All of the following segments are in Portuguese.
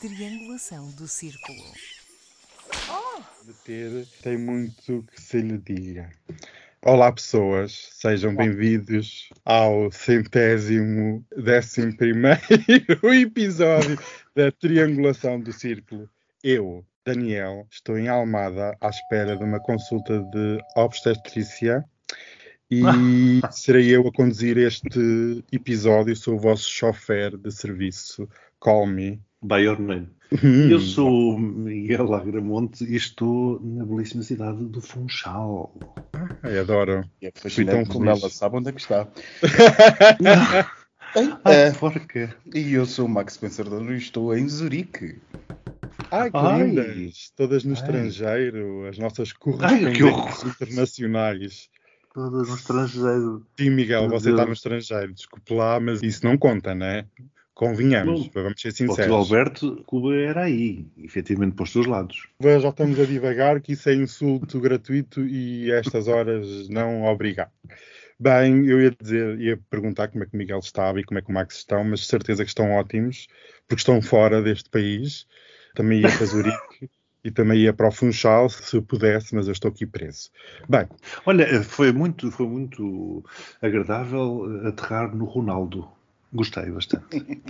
Triangulação do círculo. Meter tem muito que se lhe diga. Olá, pessoas, sejam bem-vindos ao centésimo, décimo primeiro episódio da Triangulação do Círculo. Eu, Daniel, estou em Almada à espera de uma consulta de obstetrícia e serei eu a conduzir este episódio. Sou o vosso chofer de serviço. Call me. By your name. Hum. Eu sou o Miguel Agramonte e estou na belíssima cidade do Funchal. Ai, adoro. E é fascinante como ela sabe onde é que está. Ah, eh, porca. e eu sou o Max Pensador e estou em Zurique. Ai, que Ai. lindas! Todas no Ai. estrangeiro, as nossas Ai, correspondentes internacionais. Todas no estrangeiro. Sim, Miguel, Meu você está Deus. no estrangeiro, desculpe lá, mas isso não conta, né? Convenhamos, Não. vamos ser O sinceros. Alberto, Cuba era aí, efetivamente, para os teus lados. Já estamos a divagar que isso é insulto gratuito e estas horas não obrigado. Bem, eu ia dizer, ia perguntar como é que o Miguel estava e como é que o Max estão, mas de certeza que estão ótimos, porque estão fora deste país. Também ia para Zurique e também ia para o Funchal, se pudesse, mas eu estou aqui preso. Bem, Olha, foi muito, foi muito agradável aterrar no Ronaldo. Gostei bastante.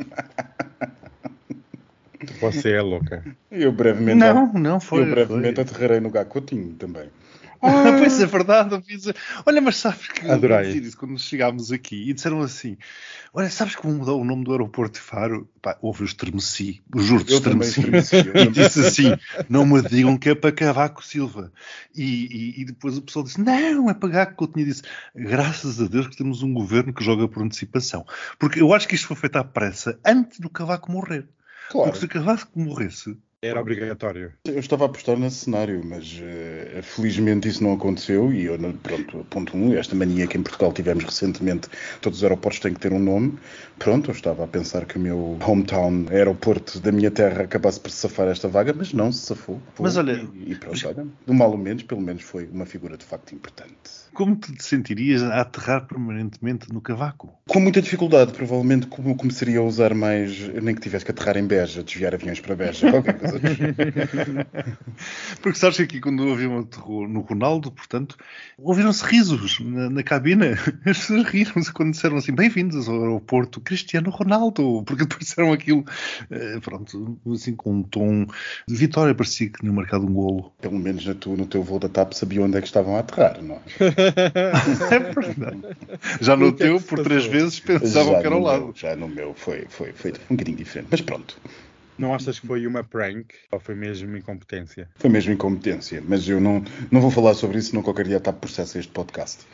você é louca. Eu brevemente, Não, não foi. eu brevemente foi. aterrarei no Gacotinho também. Ah, pois é verdade. eu fiz- Olha, mas sabes que eu Adorei. dizer isso quando chegámos aqui e disseram assim: Olha, sabes como mudou o nome do aeroporto de Faro? Pá, houve, eu estremeci, Eu também estremeci. eu E disse assim: Não me digam que é para Cavaco Silva. E, e- e depois o pessoal disse: Não, é para Gaco. Eu tinha disse: Graças a Deus que temos um governo que joga por antecipação. Porque eu acho que isto foi feito à pressa antes do Cavaco morrer. Claro, Porque se o Cavaco morresse, Era obrigatório. eu estava a apostar nesse cenário, mas eh, felizmente isso não aconteceu e eu, pronto, ponto um, esta mania que em Portugal tivemos recentemente, todos os aeroportos têm que ter um nome. Pronto, eu estava a pensar que o meu hometown aeroporto da minha terra acabasse por se safar esta vaga, mas não se safou. Mas olha- E, e pronto, olha, do mal ou menos, pelo menos foi uma figura de facto importante. como te sentirias a aterrar permanentemente no Cavaco? Com muita dificuldade, provavelmente como começaria a usar mais, nem que tivesse que aterrar em Beja, desviar aviões para Beja, qualquer coisa. Porque sabes que aqui quando o avião aterrou no Ronaldo, portanto, ouviram-se risos na, na cabina. As pessoas riram-se quando disseram assim, bem-vindos ao aeroporto Cristiano Ronaldo, porque depois disseram aquilo, eh, pronto, assim com um tom de vitória, parecia que tinham marcado um golo. Pelo menos na tu, no teu voo da TAP sabia onde é que estavam a aterrar, não é? É verdade. Já no é teu, por três vezes, pensavam Já que era ao lado. meu- já no meu foi, foi, foi um bocadinho diferente, mas pronto. Não achas que foi uma prank ou foi mesmo incompetência? Foi mesmo incompetência, mas eu não, não vou falar sobre isso, não qualquer dia a TAP processa este podcast.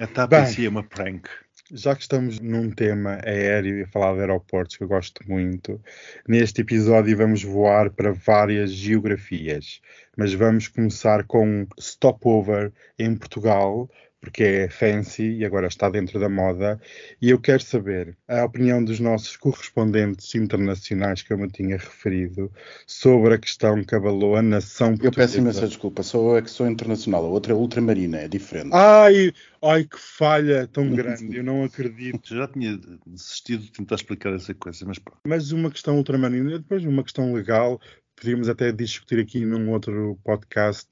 A TAP Bem. em si é uma prank. Já que estamos num tema aéreo e a falar de aeroportos, que eu gosto muito, neste episódio vamos voar para várias geografias, mas vamos começar com um stopover em Portugal, porque é fancy e agora está dentro da moda, e eu quero saber a opinião dos nossos correspondentes internacionais que eu me tinha referido sobre a questão que abalou a nação Eu portuguesa. peço imensa desculpa, sou eu é que sou internacional, a outra é ultramarina, é diferente. Ai, ai, que falha tão grande, eu não acredito. Já tinha desistido de tentar explicar essa coisa, mas pronto. Mas uma questão ultramarina, depois uma questão legal, podíamos até discutir aqui num outro podcast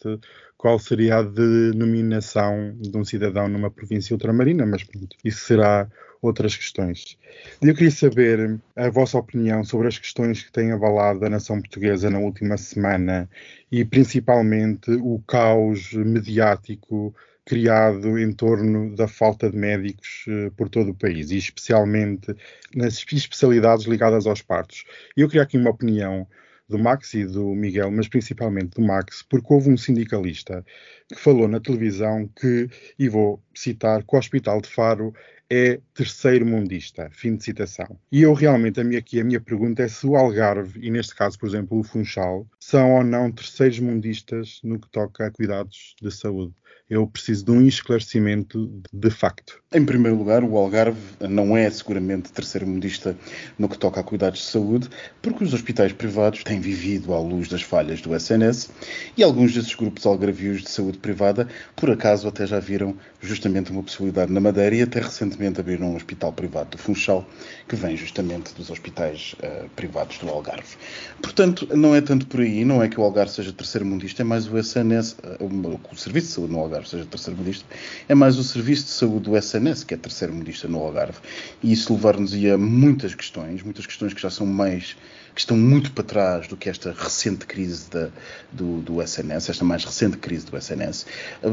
qual seria a denominação de um cidadão numa província ultramarina, mas pronto, isso será outras questões. Eu queria saber a vossa opinião sobre as questões que têm abalado a nação portuguesa na última semana e principalmente o caos mediático criado em torno da falta de médicos eh, por todo o país e especialmente nas especialidades ligadas aos partos. Eu queria aqui uma opinião do Max e do Miguel, mas principalmente do Max, porque houve um sindicalista que falou na televisão que, e vou citar, que o Hospital de Faro é terceiro mundista. Fim de citação. E eu realmente, a minha, aqui, a minha pergunta é se o Algarve, e neste caso, por exemplo, o Funchal, são ou não terceiros mundistas no que toca a cuidados de saúde. Eu preciso de um esclarecimento de facto. Em primeiro lugar, o Algarve não é seguramente terceiro mundista no que toca a cuidados de saúde, porque os hospitais privados têm vivido à luz das falhas do SNS e alguns desses grupos algarvios de saúde privada, por acaso, até já viram justamente uma possibilidade na Madeira e até recentemente abriram um hospital privado do Funchal, que vem justamente dos hospitais uh, privados do Algarve. Portanto, não é tanto por aí, não é que o Algarve seja terceiro mundista, é mais o SNS, uh, o, o, Serviço de Saúde no Algarve seja terceiro mundista, é mais o Serviço de Saúde do SNS que é terceiro mundista no Algarve. E isso levar-nos a muitas questões, muitas questões que já são mais que estão muito para trás do que esta recente crise da, do, do, SNS, esta mais recente crise do SNS.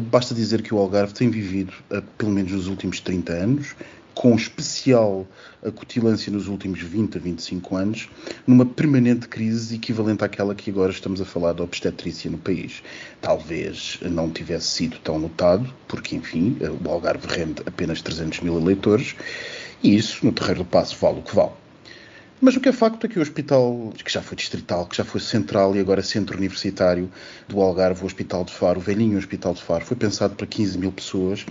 Basta dizer que o Algarve tem vivido, eh, pelo menos nos últimos 30 anos, com especial acutilância nos últimos 20 a 25 anos, numa permanente crise equivalente àquela que agora estamos a falar da obstetrícia no país. Talvez não tivesse sido tão notado, porque, enfim, o Algarve rende apenas 300 mil eleitores, e isso, no terreiro do passo, vale o que vale. Mas o que é facto é que o hospital, que já foi distrital, que já foi central e agora centro universitário do Algarve, o Hospital de Faro, o velhinho Hospital de Faro, foi pensado para 15 mil pessoas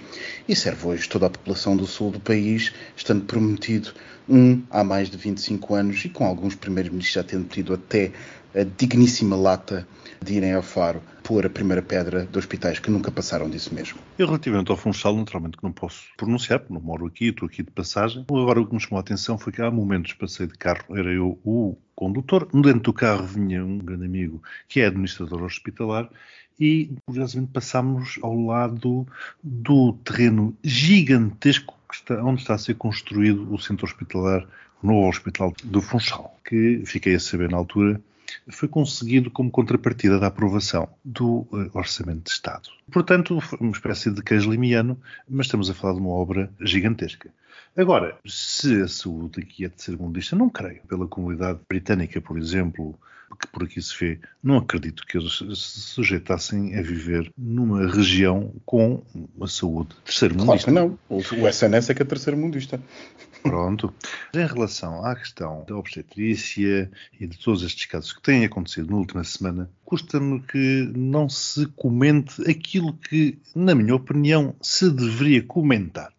e serve hoje toda a população do sul do país, estando prometido um há mais de 25 anos e com alguns primeiros ministros já tendo tido até a digníssima lata de irem ao Faro pôr a primeira pedra de hospitais que nunca passaram disso mesmo. Eu, relativamente ao Funchal, naturalmente que não posso pronunciar, porque não moro aqui, estou aqui de passagem. Agora, o que me chamou a atenção foi que há momentos passei de carro, era eu o condutor, dentro do carro vinha um grande amigo que é administrador hospitalar e, curiosamente, passámos ao lado do terreno gigantesco está, onde está a ser construído o centro hospitalar no Hospital do Funchal, que fiquei a saber na altura foi conseguido como contrapartida da aprovação do uh, Orçamento de Estado. Portanto, uma espécie de queijo limiano, mas estamos a falar de uma obra gigantesca. Agora, se a saúde aqui é de ser mundista, não creio. Pela comunidade britânica, por exemplo, que por aqui se vê, não acredito que eles se sujeitassem a viver numa região com a saúde terceiro mundista. Claro que não. O, SNS é que é terceiro mundista. Pronto. Em relação à questão da obstetrícia e de todos estes casos que têm acontecido na última semana, custa-me que não se comente aquilo que, na minha opinião, se deveria comentar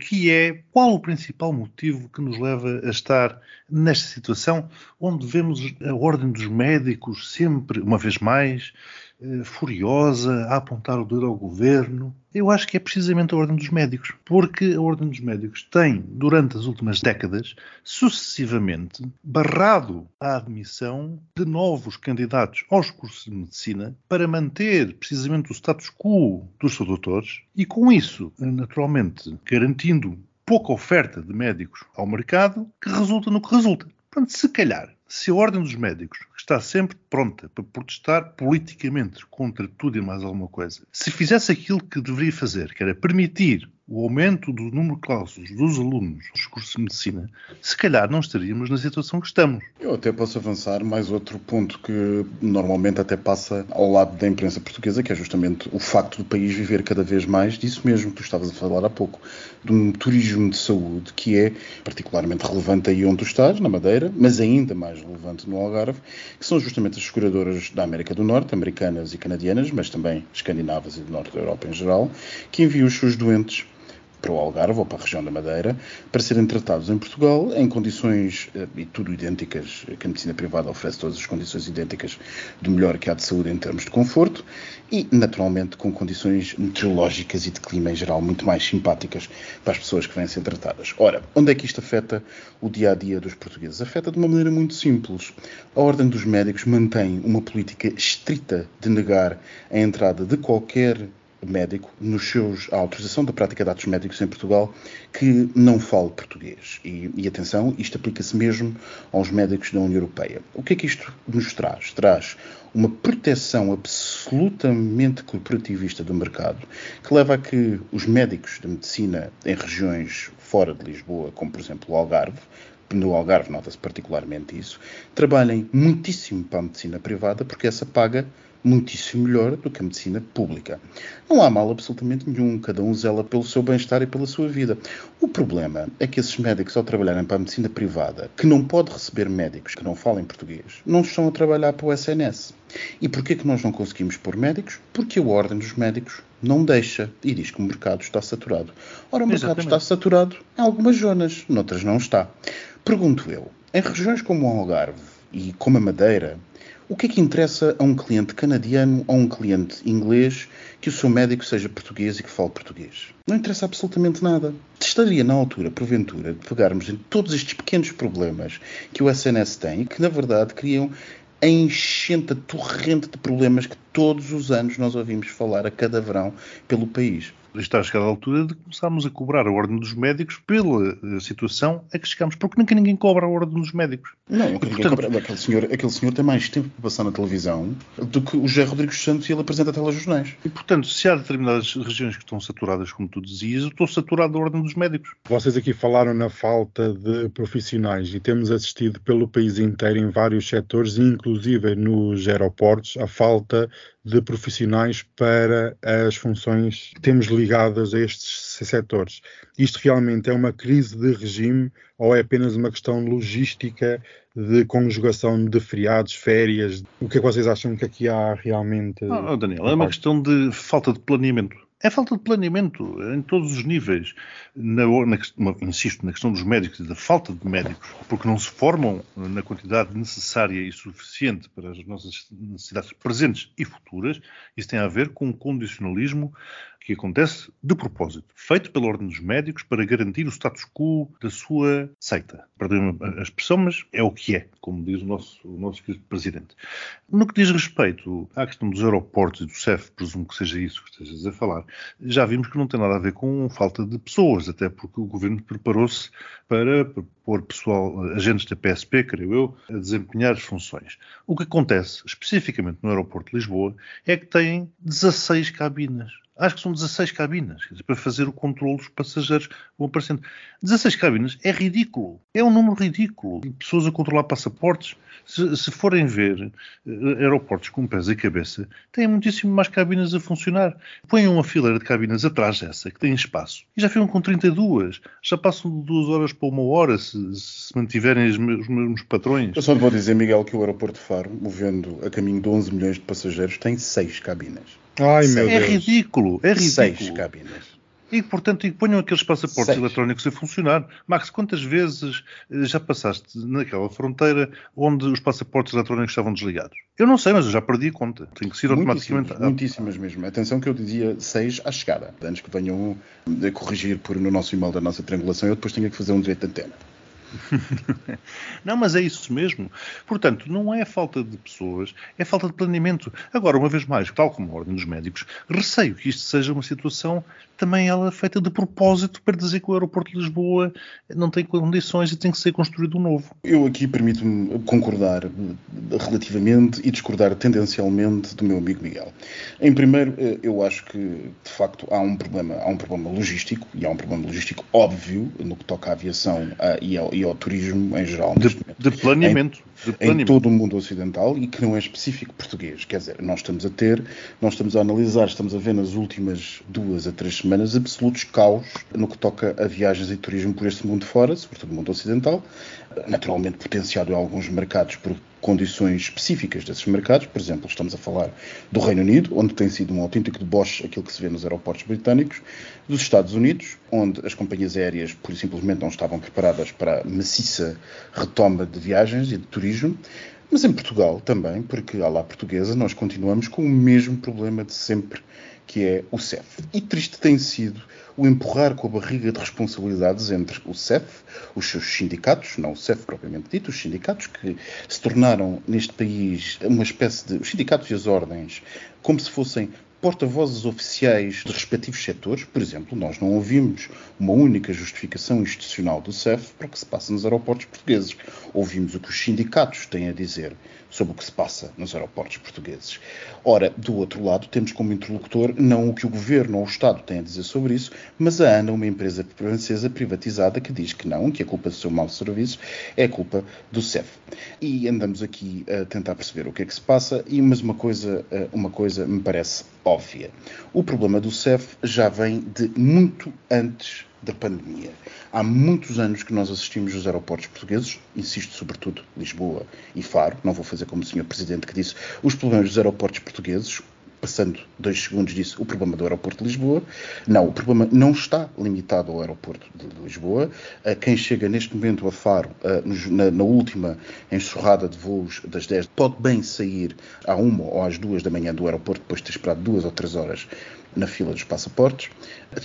que é qual o principal motivo que nos leva a estar nesta situação onde vemos a ordem dos médicos sempre, uma vez mais, eh, furiosa a apontar o dedo ao governo. Eu acho que é precisamente a Ordem dos Médicos, porque a Ordem dos Médicos tem, durante as últimas décadas, sucessivamente barrado a admissão de novos candidatos aos cursos de medicina para manter precisamente o status quo dos seus doutores e, com isso, naturalmente, garantindo pouca oferta de médicos ao mercado, que resulta no que resulta. Portanto, se calhar, se a Ordem dos Médicos está sempre pronta para protestar politicamente contra tudo e mais alguma coisa, se fizesse aquilo que deveria fazer, que era permitir o aumento do número de cláusulas dos alunos dos cursos de medicina, se calhar não estaríamos na situação que estamos. Eu até posso avançar mais outro ponto que normalmente até passa ao lado da imprensa portuguesa, que é justamente o facto do país viver cada vez mais disso mesmo que tu estavas a falar há pouco, de um turismo de saúde que é particularmente relevante aí onde tu estás, na Madeira, mas ainda mais relevante no Algarve, que são justamente as seguradoras da América do Norte, americanas e canadianas, mas também escandinavas e do Norte da Europa em geral, que enviam os seus doentes para o Algarve ou para a região da Madeira, para serem tratados em Portugal em condições, eh, e tudo idênticas, que a medicina privada oferece todas as condições idênticas do melhor que há de saúde em termos de conforto e, naturalmente, com condições meteorológicas e de clima em geral muito mais simpáticas para as pessoas que vêm ser tratadas. Ora, onde é que isto afeta o dia a dia dos portugueses? Afeta de uma maneira muito simples. A Ordem dos Médicos mantém uma política estrita de negar a entrada de qualquer médico nos seus, a autorização da prática de atos médicos em Portugal que não fale português. E, e atenção, isto aplica-se mesmo aos médicos da União Europeia. O que é que isto nos traz? Traz uma proteção absolutamente corporativista do mercado que leva a que os médicos de medicina em regiões fora de Lisboa, como por exemplo o Algarve, no Algarve nota-se particularmente isso, trabalhem muitíssimo para a medicina privada porque essa paga muitíssimo melhor do que a medicina pública. Não há mal absolutamente nenhum, cada um zela pelo seu bem-estar e pela sua vida. O problema é que esses médicos, ao trabalharem para a medicina privada, que não pode receber médicos que não falem português, não estão a trabalhar para o SNS. E porquê que nós não conseguimos pôr médicos? Porque a Ordem dos Médicos não deixa e diz que o mercado está saturado. Ora, o mercado Exatamente. está saturado em algumas zonas, noutras não está. Pergunto eu, em regiões como o Algarve e como a Madeira, O que é que interessa a um cliente canadiano ou a um cliente inglês que o seu médico seja português e que fale português? Não interessa absolutamente nada. Estaria na altura, porventura, de pegarmos em todos estes pequenos problemas que o SNS tem e que, na verdade, criam a enchente, a torrente de problemas que todos os anos nós ouvimos falar a cada verão pelo país está a chegar a altura de começarmos a cobrar a ordem dos médicos pela eh, situação a que chegamos, porque nunca ninguém cobra a ordem dos médicos. Não, ninguém portanto... cobra. Aquele senhor, aquele senhor tem mais tempo para passar na televisão do que o José Rodrigues Santos e ele apresenta telejornais. E, portanto, se há determinadas regiões que estão saturadas, como tu dizias, eu estou saturado da ordem dos médicos. Vocês aqui falaram na falta de profissionais e temos assistido pelo país inteiro em vários setores, inclusive nos aeroportos, a falta de profissionais para as funções que temos ligadas a estes setores. Isto realmente é uma crise de regime ou é apenas uma questão logística de conjugação de feriados, férias? O que é que vocês acham que aqui há realmente? Oh, Daniel, é uma questão de falta de planeamento. É falta de planeamento em todos os níveis. Na, na, insisto, na questão dos médicos e da falta de médicos, porque não se formam na quantidade necessária e suficiente para as nossas necessidades presentes e futuras. Isso tem a ver com o condicionalismo que acontece de propósito, feito pela Ordem dos Médicos para garantir o status quo da sua seita. Perdão a expressão, mas é o que é, como diz o nosso, o nosso Presidente. No que diz respeito à questão dos aeroportos e do CEF, presumo que seja isso que estejas a falar, já vimos que não tem nada a ver com falta de pessoas, até porque o Governo preparou-se para pôr pessoal, agentes da PSP, creio eu, a desempenhar as funções. O que acontece, especificamente no aeroporto de Lisboa, é que tem 16 cabinas acho que são 16 cabinas, dizer, para fazer o controle dos passageiros vão aparecendo. 16 cabinas é ridículo, é um número ridículo. Pessoas a controlar passaportes, se, se forem ver uh, aeroportos com pés e cabeça, têm muitíssimo mais cabinas a funcionar. Ponham uma fileira de cabinas atrás dessa, que tem espaço, e já ficam com 32. Já passam de duas horas para uma hora, se, se mantiverem os mesmos patrões. Eu só vou dizer, Miguel, que o aeroporto de Faro, movendo a caminho de 11 milhões de passageiros, tem 6 cabinas. Ai, meu é Deus. ridículo, é ridículo. Seis cabinas. E, portanto, e ponham aqueles passaportes Seis. eletrónicos a funcionar. Max, quantas vezes eh, já passaste naquela fronteira onde os passaportes eletrónicos estavam desligados? Eu não sei, mas eu já perdi a conta. Tem que ser automaticamente. Muitíssimas, muitíssimas mesmo. Atenção que eu dizia seis à chegada. Antes que venham a corrigir por no nosso e-mail da nossa triangulação, eu depois tenho que fazer um direito de antena. não, mas é isso mesmo. Portanto, não é falta de pessoas, é falta de planeamento. Agora, uma vez mais, tal como a Ordem dos Médicos, receio que isto seja uma situação também ela feita de propósito para dizer que o aeroporto de Lisboa não tem condições e tem que ser construído um novo. Eu aqui permito-me concordar relativamente e discordar tendencialmente do meu amigo Miguel. Em primeiro, eh, eu acho que de facto há um problema, há um problema logístico e há um problema logístico óbvio no que toca à aviação e, ao, e, ao, turismo em geral. De, de planeamento. Em, em todo o mundo ocidental e que não é específico português. Quer dizer, nós estamos a ter, nós estamos a analisar, estamos a ver nas últimas duas a três semanas absolutos caos no que toca a viagens e turismo por este mundo fora, sobretudo o mundo ocidental, naturalmente potenciado em alguns mercados por condições específicas desses mercados. Por exemplo, estamos a falar do Reino Unido, onde tem sido um autêntico deboche aquilo que se vê nos aeroportos britânicos, dos Estados Unidos, onde as companhias aéreas, por e simplesmente, não estavam preparadas para a maciça retoma de viagens e de turismo. Mas em Portugal também, porque à lá portuguesa, nós continuamos com o mesmo problema de sempre, que é o CEF. E triste tem sido o empurrar com a barriga de responsabilidades entre o CEF, os seus sindicatos, não o CEF propriamente dito, os sindicatos que se tornaram neste país uma espécie de. os sindicatos e as ordens, como se fossem porta-vozes oficiais de respectivos setores. Por exemplo, nós não ouvimos uma única justificação institucional do CEF para o que se passa nos aeroportos portugueses. Ouvimos o que os sindicatos têm a dizer sobre o que se passa nos aeroportos portugueses. Ora, do outro lado, temos como interlocutor não o que o governo ou o Estado têm a dizer sobre isso, mas a ANA, uma empresa francesa privatizada, que diz que não, que a culpa do seu mau serviço é culpa do CEF. E andamos aqui a tentar perceber o que é que se passa, e mas uma coisa, eh, uma coisa me parece óbvia. O problema do CEF já vem de muito antes da pandemia. Há muitos anos que nós assistimos os aeroportos portugueses, insisto sobretudo Lisboa e Faro, não vou fazer como o senhor Presidente que disse, os problemas dos aeroportos portugueses, passando dois segundos, disse o problema do aeroporto de Lisboa. Não, o problema não está limitado ao aeroporto de Lisboa. Uh, quem chega neste momento a Faro, na, na, última enxurrada de voos das 10, pode bem sair à uma ou às duas da manhã do aeroporto, depois de ter esperado duas ou três horas na fila dos passaportes.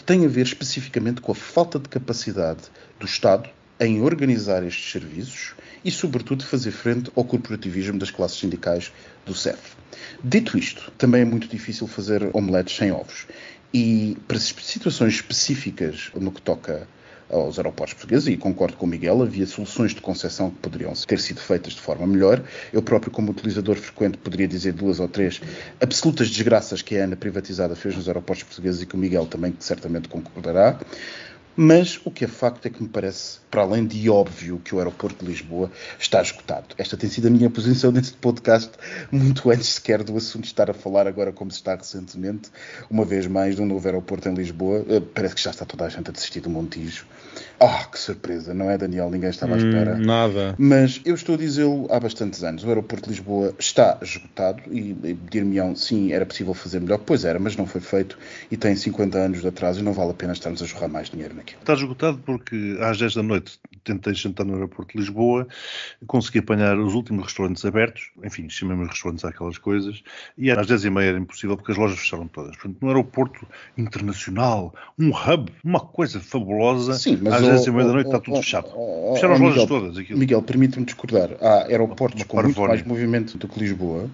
Tem a ver especificamente com a falta de capacidade do Estado em organizar estes serviços e, sobretudo, fazer frente ao corporativismo das classes sindicais do CEF. Dito isto, também é muito difícil fazer omeletes sem ovos. E para situações específicas no que toca aos aeroportos portugueses, e concordo com o Miguel, havia soluções de concessão que poderiam ter sido feitas de forma melhor. Eu próprio, como utilizador frequente, poderia dizer duas ou três absolutas desgraças que a ANA privatizada fez nos aeroportos portugueses e que o Miguel também certamente concordará. Mas o que é facto é que me parece, para além de óbvio, que o aeroporto de Lisboa está esgotado. Esta tem sido a minha posição neste podcast, muito antes sequer do assunto estar a falar agora como se está recentemente, uma vez mais, de um novo aeroporto em Lisboa. Eh, parece que já está toda a gente a desistir do Montijo. Oh, que surpresa, não é, Daniel? Ninguém estava à hum, espera. Hum, nada. Mas eu estou a dizê-lo há bastantes anos. O aeroporto de Lisboa está esgotado e, e dir-me-ão, sim, era possível fazer melhor. Pois era, mas não foi feito e tem 50 anos de atraso e não vale a pena estarmos a jorrar mais dinheiro naquilo. Está esgotado porque às 10 da noite tentei jantar no aeroporto de Lisboa, consegui apanhar os últimos restaurantes abertos, enfim, chamemos restaurantes àquelas coisas, e às 10 e meia era impossível porque as lojas fecharam todas. Portanto, no aeroporto internacional, um hub, uma coisa fabulosa, Sim, mas às 10 e meia da noite está tudo fechado. Fecharam as lojas todas. Aquilo. Miguel, permite-me discordar. Há aeroportos com muito mais movimento do que Lisboa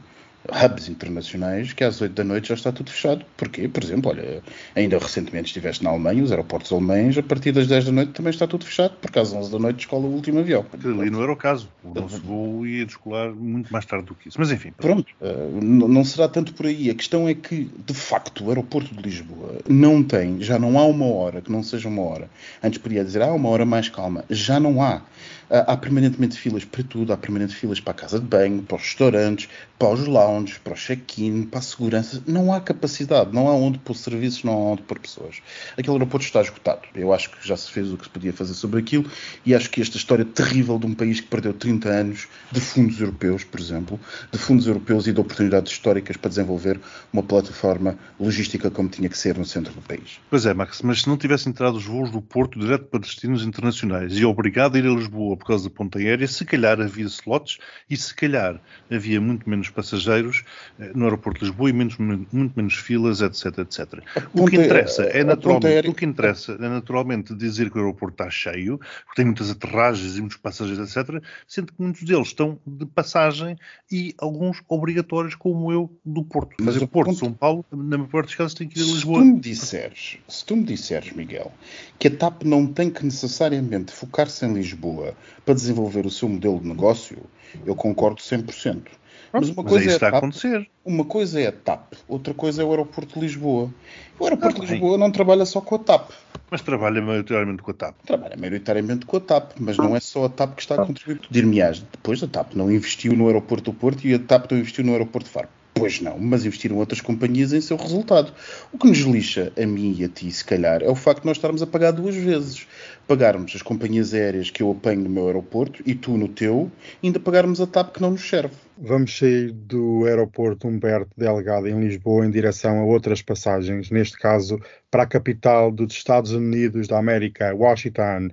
hubs internacionais que às 8 da noite já está tudo fechado. Porquê? Por exemplo, olha, ainda recentemente estiveste na Alemanha, os aeroportos alemães, a partir das 10 da noite também está tudo fechado, porque às 11 da noite escola o último avião. Ali não era o caso. O nosso voo ia descolar muito mais tarde do que isso. Mas enfim. Pronto, uh, não será tanto por aí. A questão é que, de facto, o aeroporto de Lisboa não tem, já não há uma hora que não seja uma hora. Antes podia dizer, ah, uma hora mais calma. Já não há. Ah, há permanentemente filas para tudo, há permanentemente filas para a casa de banho, para os restaurantes, para os lounges, para o check-in, para a segurança. Não há capacidade, não há onde pôr serviços, não há onde pôr pessoas. Aquele aeroporto está esgotado. Eu acho que já se fez o que se podia fazer sobre aquilo e acho que esta história terrível de um país que perdeu 30 anos de fundos europeus, por exemplo, de fundos europeus e de oportunidades históricas para desenvolver uma plataforma logística como tinha que ser no centro do país. Pois é, Max, mas se não tivessem entrado os voos do Porto direto para destinos internacionais e obrigado a ir a Lisboa por causa da ponta aérea, se calhar havia slots e se calhar havia muito menos passageiros eh, no aeroporto de Lisboa e menos, muito menos filas, etc, etc. O que interessa é naturalmente, o que interessa é naturalmente dizer que o aeroporto está cheio, porque tem muitas aterragens e muitos passageiros, etc, sendo que muitos deles estão de passagem e alguns obrigatórios, como eu, do Porto. Mas o Porto, ponto... São Paulo, na maior parte dos casos tem que ir a Lisboa. Se tu me disseres, se tu me disseres, Miguel, que a TAP não tem que necessariamente focar-se em Lisboa para desenvolver o seu modelo de negócio, eu concordo 100%. Mas uma coisa mas é, é está TAP, a acontecer. Uma coisa é a TAP, outra coisa é o aeroporto de Lisboa. O aeroporto ah, de Lisboa não trabalha só com a TAP. Mas trabalha maioritariamente com a TAP. Trabalha maioritariamente com a TAP, mas não é só a TAP que está a contribuir. Dir-me-ás, depois a TAP não investiu no aeroporto do Porto e a TAP não investiu no aeroporto de Faro. Pois não, mas investiram outras companhias em seu resultado. O que nos lixa a mim e a ti, se calhar, é o facto de nós estarmos a pagar duas vezes. Pagarmos as companhias aéreas que eu apanho no meu aeroporto e tu no teu, ainda pagarmos a TAP que não nos serve. Vamos sair do aeroporto Humberto Delgado em Lisboa em direção a outras passagens, neste caso para a capital dos Estados Unidos da América, Washington.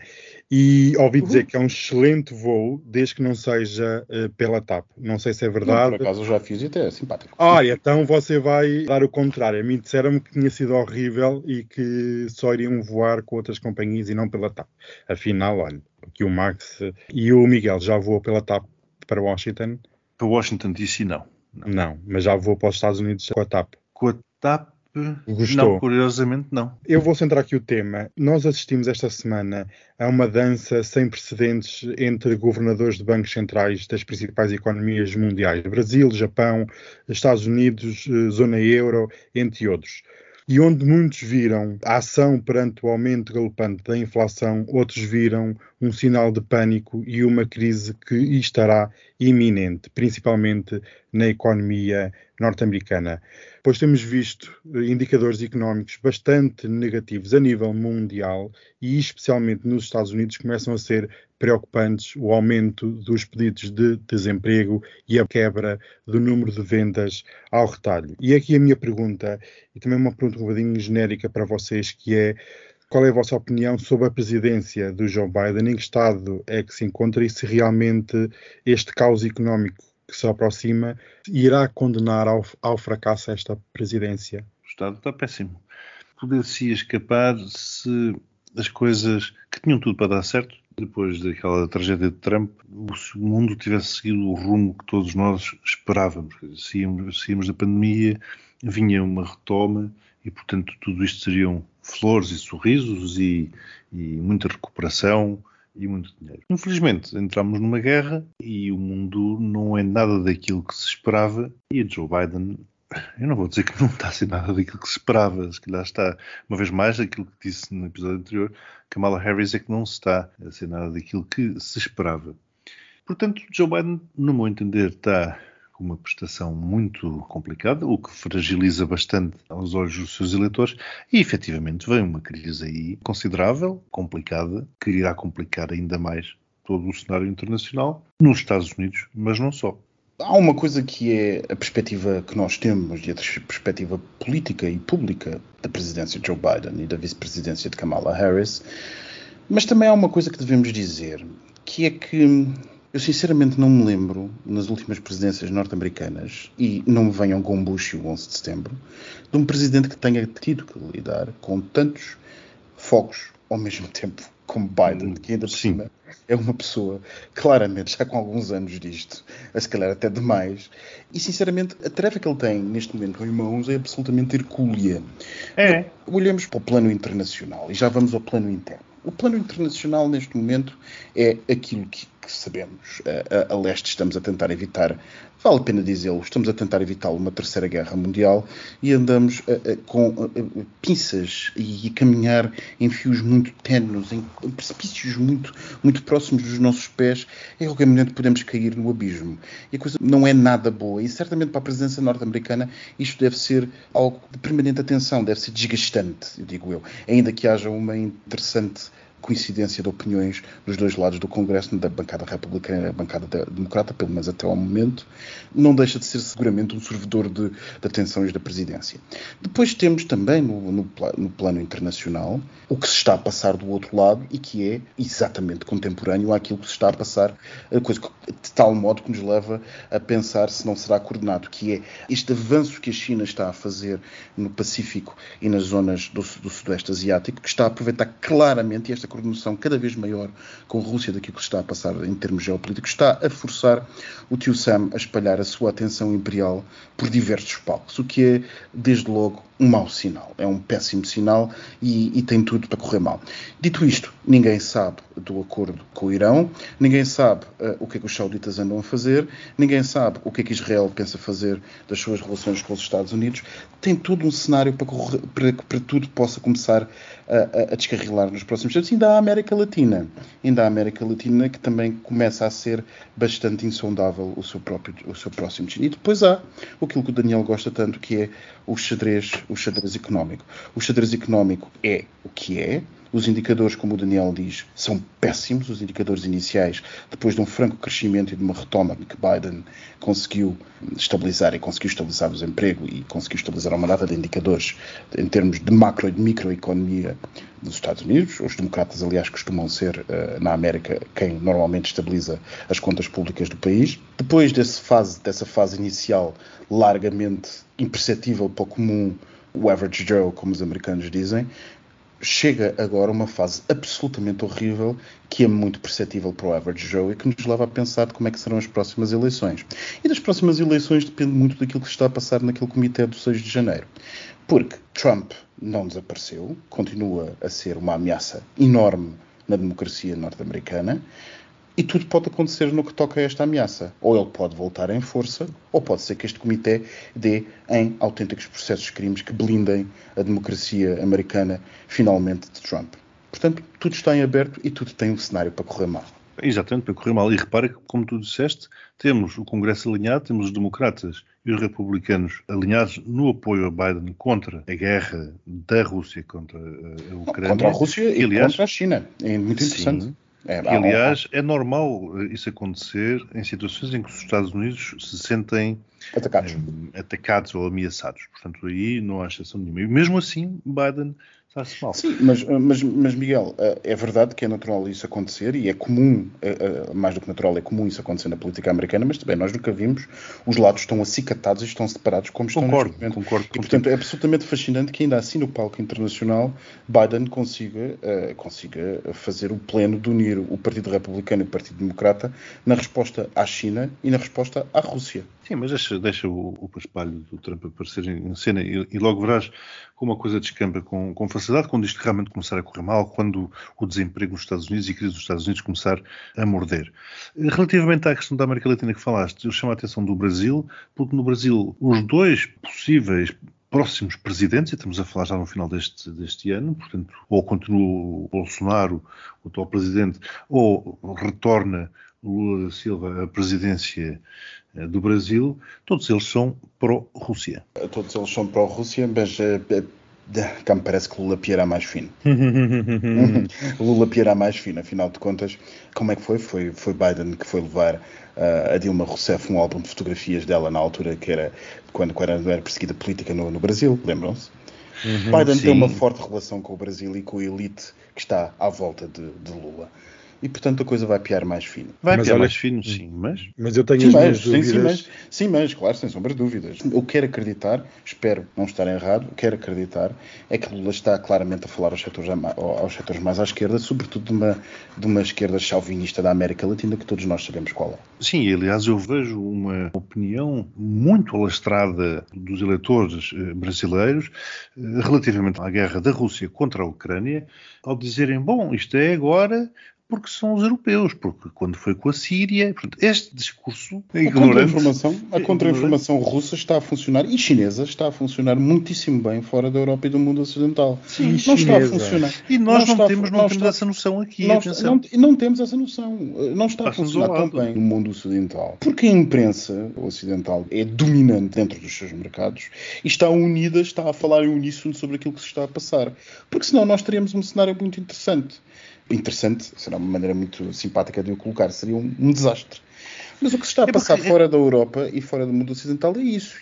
E ouvi uhum. dizer que é um excelente voo, desde que não seja uh, pela TAP. Não sei se é verdade. Não, por acaso eu já fiz e até é simpático. Ah, então você vai dar o contrário. A mim disseram-me que tinha sido horrível e que só iriam voar com outras companhias e não pela TAP. Afinal, olha, aqui o Max e o Miguel já voou pela TAP para Washington para Washington DC, não. não. Não, mas já vou para os Estados Unidos com a TAP. Com a TAP, Gostou. Não, curiosamente não. Eu vou centrar aqui o tema. Nós assistimos esta semana a uma dança sem precedentes entre governadores de bancos centrais das principais economias mundiais: Brasil, Japão, Estados Unidos, eh, zona euro, entre outros e onde muitos viram a ação perante o aumento galopante da inflação, outros viram um sinal de pânico e uma crise que estará iminente, principalmente na economia norte-americana. Pois temos visto indicadores económicos bastante negativos a nível mundial e especialmente nos Estados Unidos começam a ser preocupantes o aumento dos pedidos de desemprego e a quebra do número de vendas ao retalho. E aqui a minha pergunta, e também uma pergunta um bocadinho genérica para vocês, que é qual é a vossa opinião sobre a presidência do Joe Biden? Em que estado é que se encontra e se realmente este caos económico que se aproxima irá condenar ao, ao fracasso esta presidência? O Estado está péssimo. Poder-se escapar se as coisas que tinham tudo para dar certo, depois daquela tragédia de Trump, o mundo tivesse seguido o rumo que todos nós esperávamos. Saímos, saímos da pandemia, vinha uma retoma e, portanto, tudo isto seriam flores e sorrisos e, e muita recuperação e muito dinheiro. Infelizmente, entramos numa guerra e o mundo não é nada daquilo que se esperava e Joe Biden eu não vou dizer que não está a ser nada daquilo que se esperava, se calhar está, uma vez mais, aquilo que disse no episódio anterior, Kamala Harris é que não está a ser nada daquilo que se esperava. Portanto, Joe Biden, no meu entender, está com uma prestação muito complicada, o que fragiliza bastante aos olhos dos seus eleitores, e efetivamente vem uma crise aí considerável, complicada, que irá complicar ainda mais todo o cenário internacional nos Estados Unidos, mas não só. Há uma coisa que é a perspectiva que nós temos, e a perspectiva política e pública da presidência de Joe Biden e da vice-presidência de Kamala Harris, mas também há uma coisa que devemos dizer, que é que eu sinceramente não me lembro, nas últimas presidências norte-americanas, e não me venham com Bush o 11 de setembro, de um presidente que tenha tido que lidar com tantos focos ao mesmo tempo como Biden, que ainda por cima é uma pessoa claramente já com alguns anos disto, a se calhar até demais, e sinceramente a tarefa que ele tem neste momento em mãos é absolutamente hercúlea. É. Olhamos para o plano internacional e já vamos ao plano interno. O plano internacional neste momento é aquilo que, que sabemos. A, a, a, leste estamos a tentar evitar, vale a pena dizê-lo, estamos a tentar evitar uma terceira guerra mundial e andamos a, com pinças e a caminhar em fios muito ténues, em precipícios muito, muito próximos dos nossos pés. Em qualquer momento podemos cair no abismo. E a coisa não é nada boa. E certamente para a presença norte-americana isto deve ser algo de permanente atenção, deve ser desgastante, eu digo eu. Ainda que haja uma interessante coincidência de opiniões dos dois lados do Congresso, da bancada republicana e da bancada democrata, pelo menos até ao momento, não deixa de ser seguramente um servidor de, de atenções da presidência. Depois temos também no, no, no, plano internacional o que se está a passar do outro lado e que é exatamente contemporâneo àquilo que se está a passar, a coisa de tal modo que nos leva a pensar se não será coordenado, que é este avanço que a China está a fazer no Pacífico e nas zonas do, do Sudeste Asiático, que está a aproveitar claramente esta coordenação cada vez maior com a Rússia daquilo que se está a passar em termos geopolíticos, está a forçar o tio Sam a espalhar a sua atenção imperial por diversos palcos, o que é, desde logo, um mau sinal. É um péssimo sinal e, e, tem tudo para correr mal. Dito isto, ninguém sabe do acordo com o Irão, ninguém sabe uh, o que é que os sauditas andam a fazer, ninguém sabe o que é que Israel pensa fazer das suas relações com os Estados Unidos. Tem todo um cenário para, correr, para para tudo possa começar a, a, descarrilar nos próximos tempos. Ainda há a América Latina, ainda há a América Latina que também começa a ser bastante insondável o seu, próprio, o seu próximo destino. E depois há aquilo que o Daniel gosta tanto, que é o xadrez, o xadrez económico. O xadrez económico é o que é, os indicadores, como o Daniel diz, são péssimos, os indicadores iniciais, depois de um franco crescimento e de uma retoma que Biden conseguiu estabilizar e conseguiu estabilizar o desemprego e conseguiu estabilizar uma data de indicadores em termos de macro e de microeconomia dos Estados Unidos. Os democratas, aliás, costumam ser, uh, na América, quem normalmente estabiliza as contas públicas do país. Depois desse fase, dessa fase inicial largamente imperceptível para o comum, o average Joe, como os americanos dizem, chega agora uma fase absolutamente horrível que é muito perceptível para o average Joe e que nos leva a pensar como é que serão as próximas eleições. E das próximas eleições depende muito daquilo que está a passar naquele comitê do 6 de janeiro. Porque Trump não desapareceu, continua a ser uma ameaça enorme na democracia norte-americana. E tudo pode acontecer no que toca a esta ameaça. Ou ele pode voltar em força, ou pode ser que este comitê dê em autênticos processos de crimes que blindem a democracia americana finalmente de Trump. Portanto, tudo está em aberto e tudo tem um cenário para correr mal. Exatamente, para correr mal. E repara que, como tu disseste, temos o Congresso alinhado, temos os democratas e os republicanos alinhados no apoio a Biden contra a guerra da Rússia contra a Ucrânia. Contra a Rússia e, aliás, contra a China. É muito interessante. Sim, É, Que, aliás, é normal isso acontecer em situações em que os Estados Unidos se sentem atacados. eh, atacados ou ameaçados. Portanto, aí não há exceção nenhuma. E mesmo assim, Biden está-se mal. Sim, mas, mas, mas Miguel, eh, é verdade que é natural isso acontecer e é comum, eh, eh, mais do que natural, é comum isso acontecer na política americana, mas também nós nunca vimos os lados tão acicatados e estão separados como estão Concordo, neste momento. concordo E, portanto, é absolutamente fascinante que ainda assim no palco internacional Biden consiga, eh, consiga fazer o pleno de unir o Partido Republicano e o Partido Democrata na resposta à China e na resposta à Rússia. Sim, mas deixa, deixa o, o paspalho do Trump aparecer em, cena e, e logo verás como a coisa descamba com, com facilidade quando isto realmente começar a correr mal, quando o desemprego nos Estados Unidos e a crise dos Estados Unidos começar a morder. Relativamente à questão da América Latina que falaste, eu chamo a atenção do Brasil, porque no Brasil os dois possíveis próximos presidentes, e estamos a falar já no final deste, deste ano, portanto, ou continua o Bolsonaro, o atual presidente, ou retorna Lula da Silva à presidência eh, do Brasil, todos eles são pró-Rússia. Todos eles são pró-Rússia, mas eh, eh, cá me parece que Lula piará mais fino. Lula piará mais fino, afinal de contas, como é que foi? Foi, foi Biden que foi levar uh, a Dilma Rousseff um álbum de fotografias dela na altura que era quando, quando era, era perseguida política no, no Brasil, lembram-se? Uhum, Biden sim. tem uma forte relação com o Brasil e com a elite que está à volta de, de Lula. E portanto a coisa vai piar mais fino. Vai Mas olha- mais fino, sim, mas Mas eu tenho Sim as mas, minhas sim, dúvidas. sim, mas, sim, mas, claro, sem sombra de dúvidas. Eu quero acreditar, espero não estar errado, quero acreditar, é que Lula está claramente a falar aos setores, aos setores mais à esquerda, sobretudo de uma, de uma esquerda chauvinista da América Latina, que todos nós sabemos qual é. Sim, aliás, eu vejo uma opinião muito alastrada dos eleitores eh, brasileiros eh, relativamente à guerra da Rússia contra a Ucrânia, ao dizerem, bom, isto é agora porque são os europeus, porque quando foi com a Síria, portanto, este discurso é A ignorante. contra-informação, a contra-informação russa está a funcionar e chinesa está a funcionar muitíssimo bem fora da Europa e do mundo ocidental. Sim, não está a chinesa. funcionar. E nós não, a- temos, não não temos está- essa noção aqui, Não, atenção. não, não temos essa noção. Não está a funcionar tão bem no mundo ocidental. Porque a imprensa ocidental é dominante dentro dos seus mercados e está unida, está a falar em uníssono sobre aquilo que se está a passar. Porque senão nós teríamos um cenário muito interessante. Interessante, será uma maneira muito simpática de o colocar, seria um, um desastre. Mas o que se está a É passar porque- fora da Europa e fora do mundo ocidental é isso.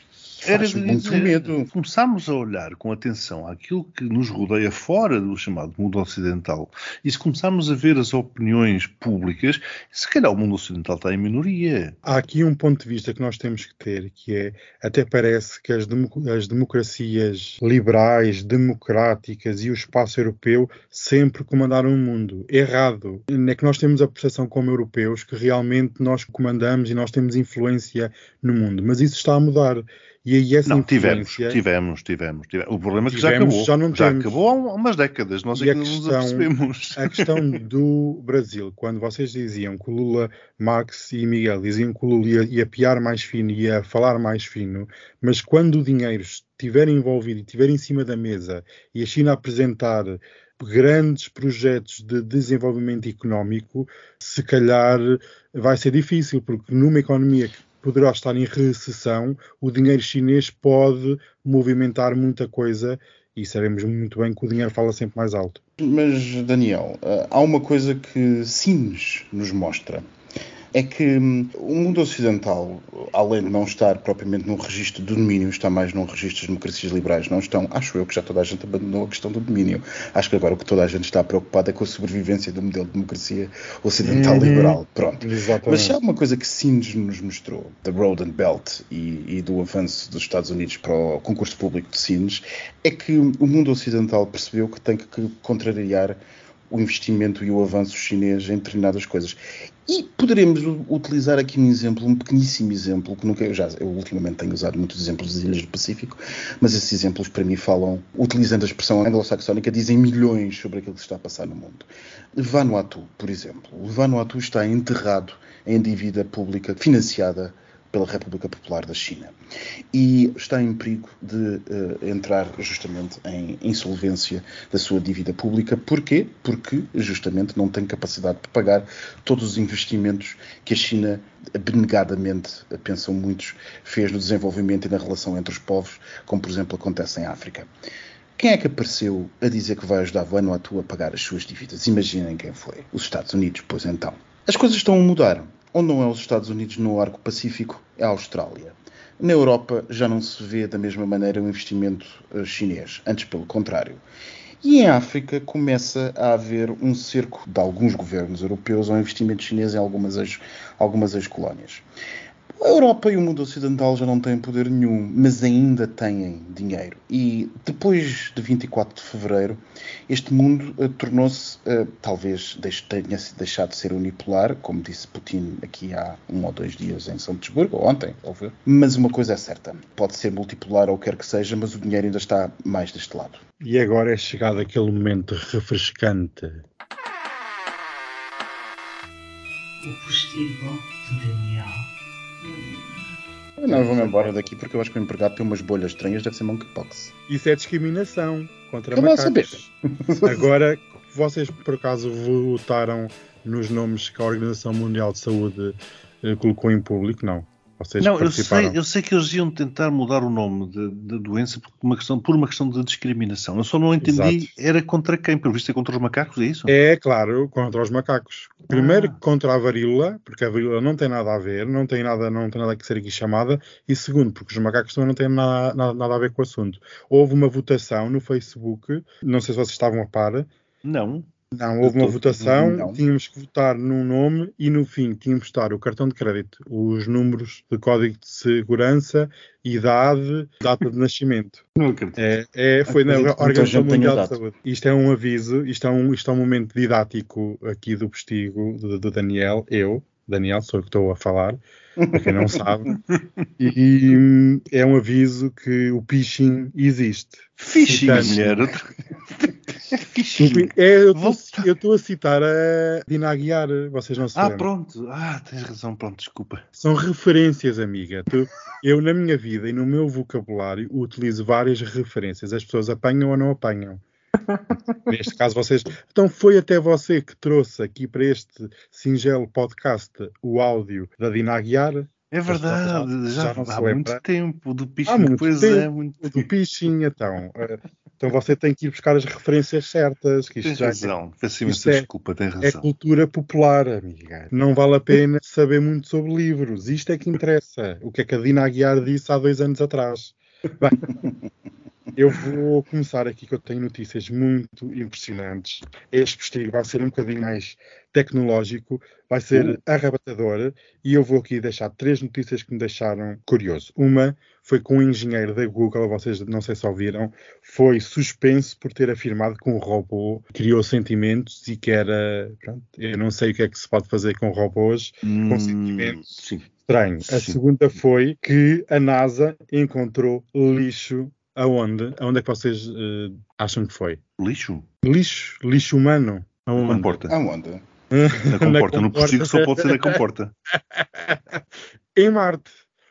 Era Faz de muito medo. Começámos a olhar com atenção àquilo que nos rodeia fora do chamado mundo ocidental e se começarmos a ver as opiniões públicas, se calhar o mundo ocidental está em minoria. Há aqui um ponto de vista que nós temos que ter, que é, até parece que as, demo- as democracias liberais, democráticas e o espaço europeu sempre comandaram o mundo. Errado. É que nós temos a percepção como europeus que realmente nós comandamos e nós temos influência no mundo. Mas isso está a mudar. E aí essa Não, tivemos, tivemos, tivemos, tivemos. O problema é que já Tivemos, acabou. já não temos. acabou há um- umas décadas. Nós E é que não nos questão- apercebemos. A questão do Brasil, quando vocês diziam que o Lula, Max e Miguel diziam que o Lula ia, ia piar mais fino, ia falar mais fino, mas quando o dinheiro estiver envolvido e estiver em cima da mesa e a China apresentar grandes projetos de desenvolvimento económico, se calhar vai ser difícil, porque numa economia que poderá estar em recessão, o dinheiro chinês pode movimentar muita coisa e sabemos muito bem que o dinheiro fala sempre mais alto. Mas, Daniel, eh, há uma coisa que Sines nos mostra. É que hum, o mundo ocidental, além de não estar propriamente num registro do domínio, está mais num registro das democracias liberais. Não estão, acho eu, que já toda a gente abandonou a questão do domínio. Acho que agora o que toda a gente está preocupada é com a sobrevivência do modelo de democracia ocidental Uhum. liberal. Pronto. Exatamente. Mas se há uma coisa que Sines nos mostrou, da Road and Belt e, e do avanço dos Estados Unidos para o concurso público de Sines, é que o mundo ocidental percebeu que tem que contrariar o investimento e o avanço chinês em determinadas coisas. E poderemos utilizar aqui um exemplo, um pequeníssimo exemplo, que nunca eu já eu ultimamente tenho usado muitos exemplos das ilhas do Pacífico, mas esses exemplos para mim falam, utilizando a expressão anglo-saxónica, dizem milhões sobre aquilo que está a passar no mundo. Vanuatu, por exemplo. Vanuatu está enterrado em dívida pública financiada pela República Popular da China e está em perigo de eh, entrar justamente em insolvência da sua dívida pública. Porquê? Porque justamente não tem capacidade de pagar todos os investimentos que a China abnegadamente, pensam muitos, fez no desenvolvimento e na relação entre os povos, como por exemplo acontece em África. Quem é que apareceu a dizer que vai ajudar Vanuatu a pagar as suas dívidas? Imaginem quem foi. Os Estados Unidos, pois então. As coisas estão a mudar. Onde não é os Estados Unidos no arco pacífico, é a Austrália. Na Europa já não se vê da mesma maneira o investimento eh, chinês, antes pelo contrário. E em África começa a haver um cerco de alguns governos europeus ao investimento chinês em algumas ex-colónias. A Europa e o mundo ocidental já não têm poder nenhum, mas ainda têm dinheiro. E depois de 24 de fevereiro, este mundo uh, tornou-se, uh, talvez tenha deixado de ser unipolar, como disse Putin aqui há um ou dois dias em São Petersburgo, ou ontem, ouviu? Mas uma coisa é certa: pode ser multipolar ou quer que seja, mas o dinheiro ainda está mais deste lado. E agora é chegado aquele momento refrescante. O postigo de Daniel. Não, vou-me embora daqui porque eu acho que o empregado tem umas bolhas estranhas, deve ser monkeypox. Isso é discriminação contra eu macacos. Agora, vocês por acaso votaram nos nomes que a Organização Mundial de Saúde eh, colocou em público? Não. Vocês não, eu sei, eu sei que eles iam tentar mudar o nome da doença por uma, questão, por uma questão de discriminação. Eu só não entendi, Exato. era contra quem? Por visto é contra os macacos, é isso? É, claro, contra os macacos. Primeiro ah. contra a varíola, porque a varíola não tem nada a ver, não tem nada, não tem nada que ser aqui chamada. E segundo, porque os macacos também não têm nada, nada, nada a ver com o assunto. Houve uma votação no Facebook, não sei se vocês estavam a par. Não. Não, houve uma votação, não. tínhamos que votar num nome e no fim tínhamos que votar o cartão de crédito, os números de código de segurança, idade, data de nascimento. Não acredito. É, é, foi na Organização Mundial de Saúde. Isto é um aviso, isto é um, isto é um momento didático aqui do postigo do, do Daniel, eu, Daniel, sou eu que estou a falar, para quem não sabe. E é um aviso que o phishing existe. Phishing, mulher. É eu estou a citar a Dina Aguiar, vocês não sabem. Ah, pronto. Ah, tens razão, pronto, desculpa. São referências, amiga. Tu, eu, na minha vida e no meu vocabulário, utilizo várias referências. As pessoas apanham ou não apanham. Neste caso, vocês. Então, foi até você que trouxe aqui para este singelo podcast o áudio da Dina Aguiar. É verdade, já, já há muito tempo do Piching, muito pois tempo é. Muito... Do Piching, então. Eh, então você tem que ir buscar as referências certas. Que isto tem já, razão, peço imensa é, desculpa, tem razão. É cultura popular, amiga. Não vale a pena saber muito sobre livros. Isto é que interessa. O que é que a Dina Aguiar disse há dois anos atrás. Bem, eu vou começar aqui que eu tenho notícias muito impressionantes. Este postigo vai ser um bocadinho mais tecnológico, vai ser uh. arrebatador e eu vou aqui deixar três notícias que me deixaram curioso. Uma foi com um engenheiro da Google, vocês não sei se ouviram, foi suspenso por ter afirmado que um robô criou sentimentos e que era. Pronto, eu não sei o que é que se pode fazer com robôs hum, com sentimentos. Sim. Estranho. A segunda foi que a NASA encontrou lixo Aonde? Aonde é que vocês uh, acham que foi? Lixo? Lixo, lixo humano. Aonde? Comporta. Aonde? Na comporta. No postigo só pode ser na comporta. em Marte.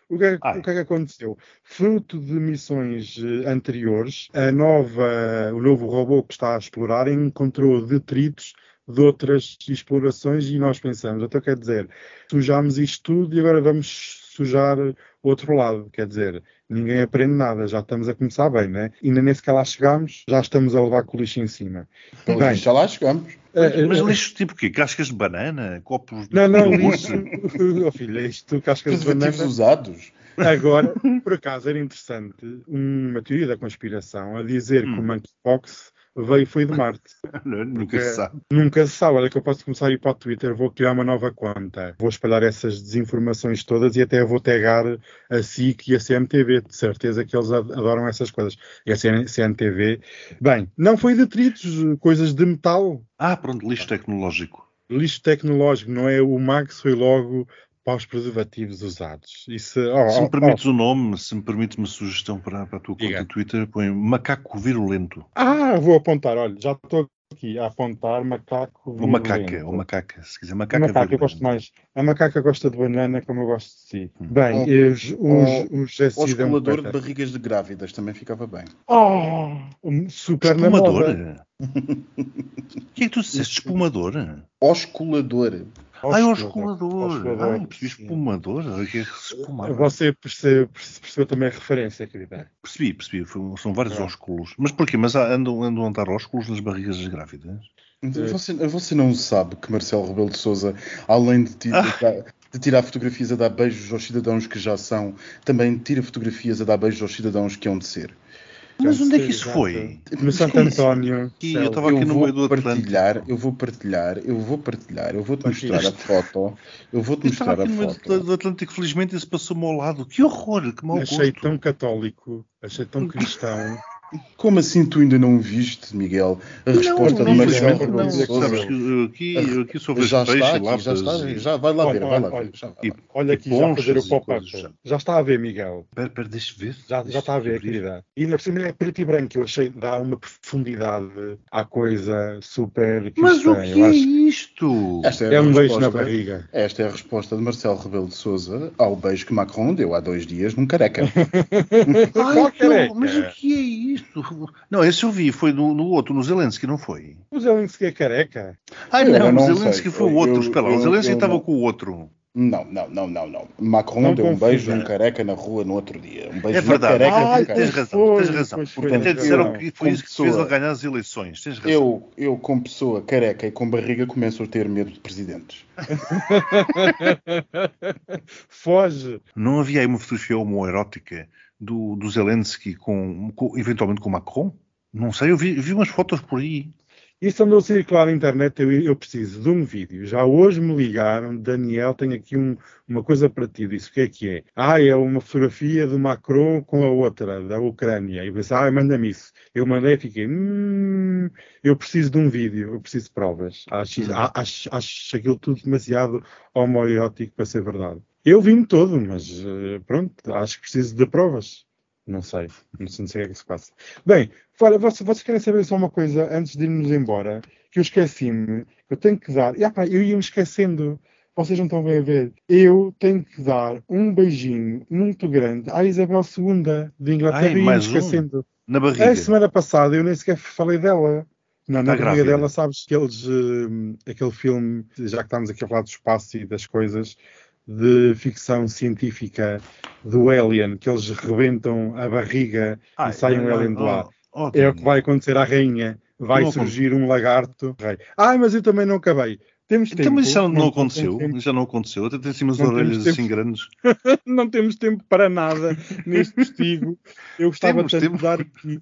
O que, é, o que, é, que aconteceu? Fruto de missões uh, anteriores, a nova, o novo robô que está a explorar encontrou detritos de outras explorações e nós pensamos, então quer dizer, sujámos isto tudo e agora vamos sujar o outro lado. Quer dizer, ninguém aprende nada, já estamos a começar bem, né? Ainda nem sequer lá chegámos, já estamos a levar com o lixo em cima. bem, já lá chegamos. É, mas, mas lixo tipo o quê? Cascas de banana? Copos de Não, não, lixo. oh, filho, isto, cascas de banana. usados. Agora, por acaso, era interessante uma teoria da conspiração a dizer hum. que o monkeypox veio foi de Marte. nunca se sabe. Nunca se sabe. Olha que eu posso começar a ir para o Twitter, vou criar uma nova conta, vou espalhar essas desinformações todas e até vou tagar a SIC e a CMTV. De certeza que eles adoram essas coisas. E a CMTV. Bem, não foi detritos, coisas de metal. Ah, pronto, lixo tecnológico. Lixo tecnológico, não é? O Max foi logo para os preservativos usados. Isso, oh, se me permites oh, o nome, se me permites uma sugestão para, para a tua conta no Twitter, põe macaco virulento. Ah, vou apontar, olha, já estou aqui a apontar macaco virulento. Ou macaca, ou macaca, se quiser, macaca, macaca eu gosto mais. A macaca gosta de banana como eu gosto de si. Hum. Bem, oh, os, os, os, o escolador de barrigas de grávidas também ficava bem. Oh, super Espumador? O que é que tu disseste? Espumador? Osculador. É Osculador. espumador. Percebi sim. espumador. O que é espumava? Você percebeu, percebeu também a referência, querida? Percebi, percebi. São vários Ah. ósculos. Mas porquê? Mas andam, andam a dar ósculos nas barrigas das grávidas? Você, você não sabe que Marcelo Rebelo de Souza, além de, ti- Ah. de tirar fotografias a dar beijos aos cidadãos que já são, também tira fotografias a dar beijos aos cidadãos que hão de ser. Mas onde é que isso foi? No Santo António. Aqui, céu. eu estava aqui eu no meio do Atlântico. partilhar, eu vou partilhar, eu vou partilhar, eu vou-te mostrar a foto, eu vou-te mostrar a aqui no meio do, Atlântico, felizmente isso passou-me ao lado. Que horror, que mau Achei gosto. tão católico, achei tão cristão. Como assim tu ainda não viste, Miguel, a resposta não, de não, Marcelo não, Rebelo não, de Souza? Sabes que aqui, aqui sou Já peixe está aqui, já está, e- já vai lá ver, Olha, vai lá olha, ver. Já e-. Olha aqui já a fazer o pop-up. Já está a ver, Miguel. Pera, pera, deixa ver. Já, já está a ver, querida. E ainda por cima é preto e branco. Eu achei que dá uma profundidade à coisa super. Mas o que é acho- isto? Esta É a um beijo na resposta- barriga. Esta é a resposta de Marcelo Rebelo de Souza ao beijo que Macron deu há dois dias num careca. Ai, careca? mas o que é isto? Não, esse eu vi, foi no, no outro, no Zelensky, não foi? O Zelensky é careca. Ai não, não o Zelensky sei. foi o outro. eu- Espera lá, o Zelensky eu estava com o outro. Não, não, não, não, não. Macron Não deu um beijo num careca na rua no outro dia. Um beijo É verdade. careca. Do tens razão, foi, tens razão. pois Porque até disseram que foi isso que fez ele ganhar as eleições. Tens razão. Eu, eu, como pessoa careca e com barriga, começo a ter medo de presidentes. Foge. Não havia aí uma fotografia homoerótica do, do Zelensky com, com- eventualmente com Macron? Não sei, eu vi, vi umas fotos por aí. Isso andou a circular na internet, eu, eu preciso de um vídeo. Já hoje me ligaram, Daniel, tenho aqui um- uma coisa para ti. Disse, o que é que é? Ah, é uma fotografia do Macron com a outra, da Ucrânia. E pensei, ah, manda-me isso. Eu mandei e fiquei, hum, eu preciso de um vídeo, eu preciso de provas. Acho, a- acho, acho aquilo tudo demasiado homoerótico para ser verdade. Eu vi-me todo, mas eh, pronto, acho que preciso de provas. Não sei, não sei, não sei o que é que se passa. Bem, fora, vocês, vocês querem saber só uma coisa antes de irmos embora? Que eu esqueci-me, eu tenho que dar. E, ah, pá, eu ia-me esquecendo, vocês não estão bem a ver. Eu tenho que dar um beijinho muito grande à Isabel II de Inglaterra Ai, e ia-me mais um? esquecendo. Na barriga. A semana passada eu nem sequer falei dela. Não, na Está barriga dela, sabes que eles, eh, aquele filme, já que estamos aqui a falar do espaço e das coisas, de ficção científica do Alien, que eles rebentam a barriga Ai, e sai um não, Alien de lá. oh, oh, É o que vai acontecer à rainha. Vai Não surgir um lagarto. Rei. Ai, mas eu também não acabei. Temos tempo. Então, mas isso já não, Não- aconteceu. temos- já não aconteceu. Até tem umas orelhas tempo. assim grandes. não temos tempo para nada neste testigo. Eu gostava temos. de dar aqui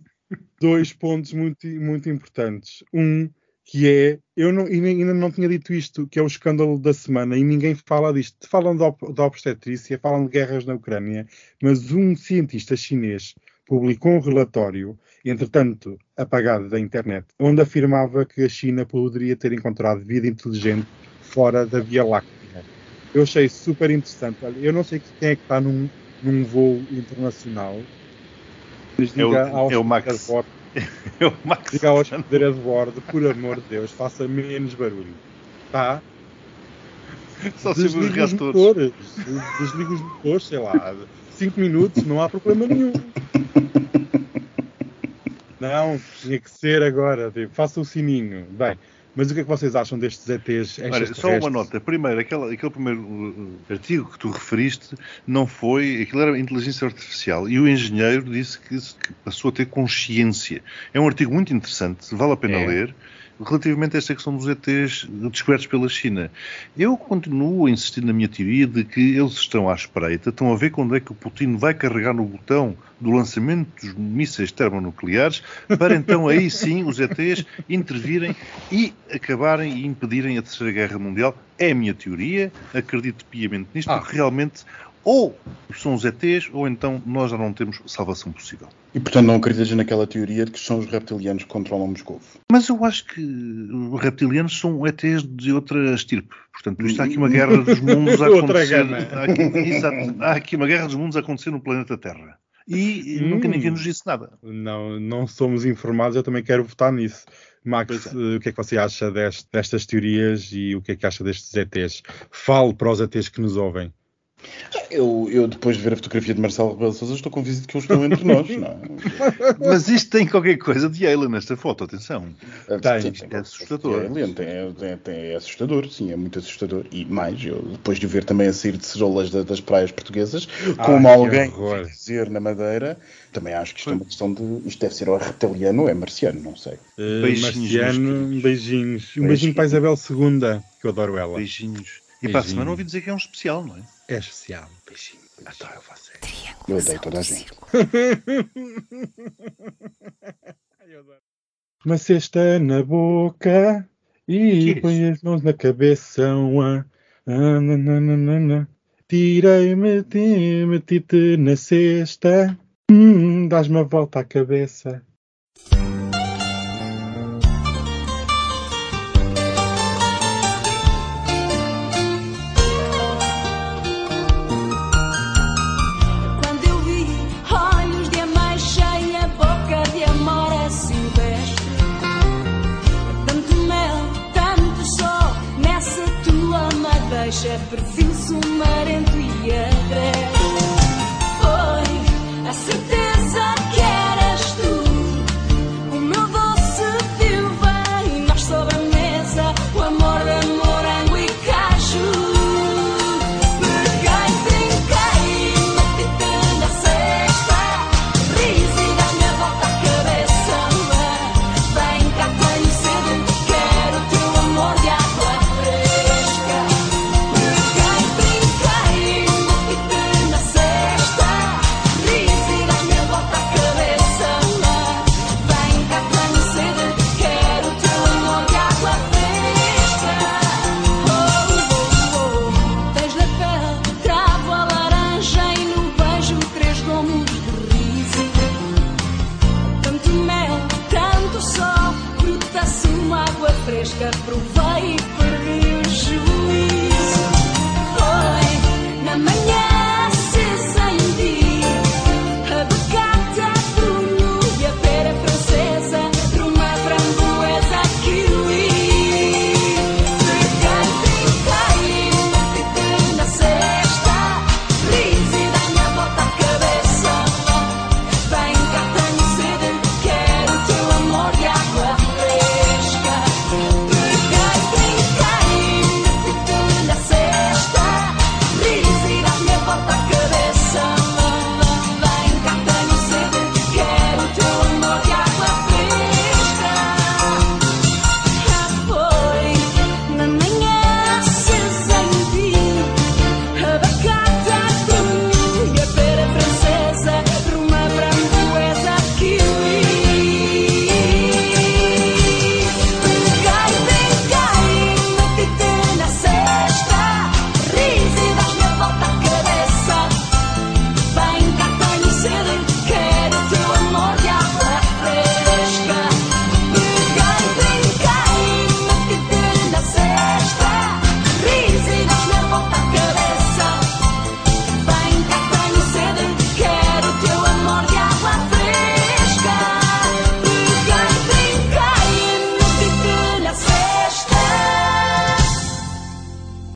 dois pontos muito, muito importantes. Um, que é, eu não, ainda não tinha dito isto, que é o escândalo da semana, e ninguém fala disto. Falam da, ob- da obstetrícia, falam de guerras na Ucrânia, mas um cientista chinês publicou um relatório, entretanto apagado da internet, onde afirmava que a China poderia ter encontrado vida inteligente fora da Via Láctea. Eu achei super interessante. Olha, eu não sei quem é que está num, num voo internacional. Mas É o- diga é o Max. hospedeiro o Max. Diga ao hospedeiro de bordo, por amor de Deus, faça menos barulho. Tá? Só se os Desliga os reatores. motores. Desliga os motores, sei lá. 5 minutos, não há problema nenhum. Não, tinha que ser agora. Tipo, faça o sininho. Bem, mas o que é que vocês acham destes ETs? Olha, só uma nota. Primeiro, aquele, aquele primeiro uh, artigo que tu referiste não foi. Aquilo era inteligência artificial e o engenheiro disse que, que passou a ter consciência. É um artigo muito interessante, vale a pena É. ler. Relativamente a esta questão dos ETs descobertos pela China, eu continuo a insistir na minha teoria de que eles estão à espreita, estão a ver quando é que o Putin vai carregar no botão do lançamento dos mísseis termonucleares, para então aí sim os ETs intervirem e acabarem e impedirem a Terceira Guerra Mundial. É a minha teoria, acredito piamente nisto, Ah. porque realmente ou são os ETs ou então nós já não temos salvação possível. E portanto não acreditas naquela teoria de que são os reptilianos que controlam Moscou. Mas eu acho que os reptilianos são ETs de outra estirpe. Portanto, isto há aqui uma guerra dos mundos a acontecer. Há aqui, exato, há aqui uma guerra dos mundos a acontecer no planeta Terra. E Hum. nunca ninguém nos disse nada. Não, não somos informados, eu também quero votar nisso. Max, é. eh, o que é que você acha deste- destas teorias e o que é que acha destes ETs? Fale para os ETs que nos ouvem. Eu, eu, depois de ver a fotografia de Marcelo Rebelo de Sousa, estou convencido que eles estão entre nós, não é? Mas isto tem qualquer coisa de Ayla nesta foto, atenção. Tem. Sim, É assustador. É, alien, tem- tem- tem- é assustador, sim, é muito assustador. E mais, eu, depois de o ver também a sair de cerolas da- das praias portuguesas, como Ai, alguém dizer na Madeira, também acho que isto é uma questão de. Isto deve ser ou reptiliano ou é marciano, não sei. Uh, Beijinhos, Marciano, beijinhos. Um beijinho para a Isabel II, que eu adoro ela. Beijinhos. E para a semana ouvi dizer que é um especial, não é? É especial. Beijinho. Adoro você. Eu odeio toda a gente. Uma cesta na boca e Que põe as mãos na cabeça. Ah, ah, na, na, na, na, na. Tirei, meti, meti-te na cesta. Hum, Dás-me a volta à cabeça. Madeixa Perfil-se um marento e agreste